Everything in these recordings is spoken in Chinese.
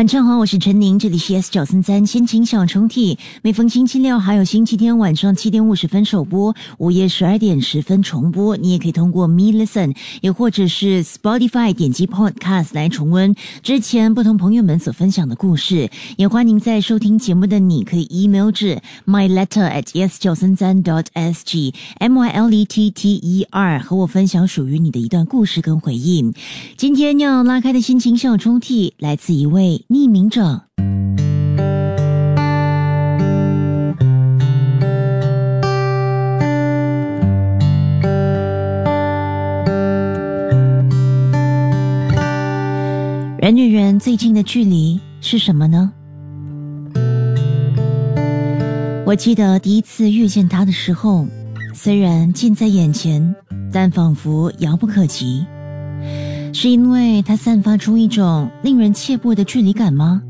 晚上好，我是陈宁，这里是 S 九三三心情小抽屉。每逢星期六还有星期天晚上七点五十分首播，午夜十二点十分重播。你也可以通过 Me Listen，也或者是 Spotify 点击 Podcast 来重温之前不同朋友们所分享的故事。也欢迎在收听节目的你可以 email 至 my letter at s 九三三 dot s g m y l e t t e r 和我分享属于你的一段故事跟回应。今天要拉开的心情小抽屉来自一位。匿名者，人与人最近的距离是什么呢？我记得第一次遇见他的时候，虽然近在眼前，但仿佛遥不可及。是因为它散发出一种令人怯步的距离感吗？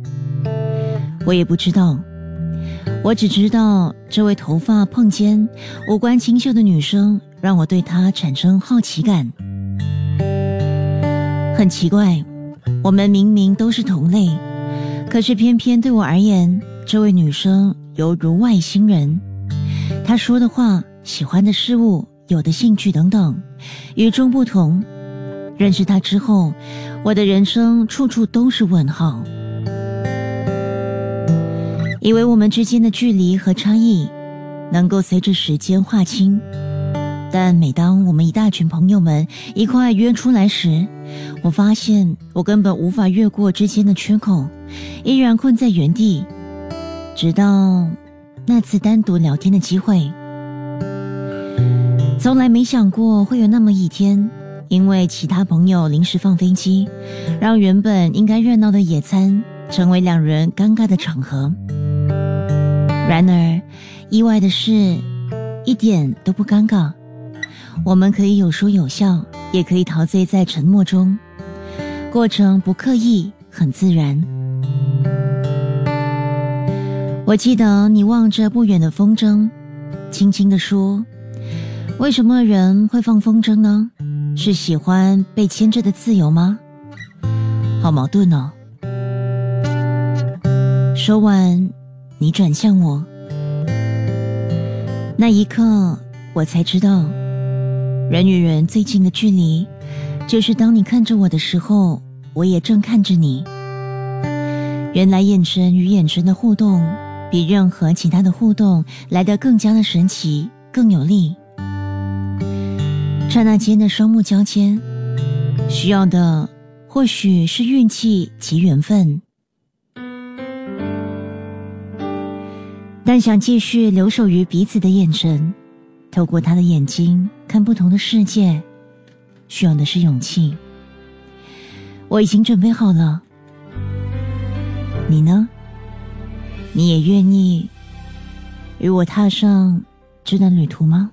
我也不知道，我只知道这位头发碰肩、五官清秀的女生让我对她产生好奇感。很奇怪，我们明明都是同类，可是偏偏对我而言，这位女生犹如外星人。她说的话、喜欢的事物、有的兴趣等等，与众不同。认识他之后，我的人生处处都是问号。以为我们之间的距离和差异能够随着时间划清，但每当我们一大群朋友们一块约出来时，我发现我根本无法越过之间的缺口，依然困在原地。直到那次单独聊天的机会，从来没想过会有那么一天。因为其他朋友临时放飞机，让原本应该热闹的野餐成为两人尴尬的场合。然而，意外的是，一点都不尴尬。我们可以有说有笑，也可以陶醉在沉默中，过程不刻意，很自然。我记得你望着不远的风筝，轻轻地说：“为什么人会放风筝呢？”是喜欢被牵着的自由吗？好矛盾哦。说完，你转向我，那一刻，我才知道，人与人最近的距离，就是当你看着我的时候，我也正看着你。原来眼神与眼神的互动，比任何其他的互动来得更加的神奇，更有力。刹那间的双目交接，需要的或许是运气及缘分，但想继续留守于彼此的眼神，透过他的眼睛看不同的世界，需要的是勇气。我已经准备好了，你呢？你也愿意与我踏上这段旅途吗？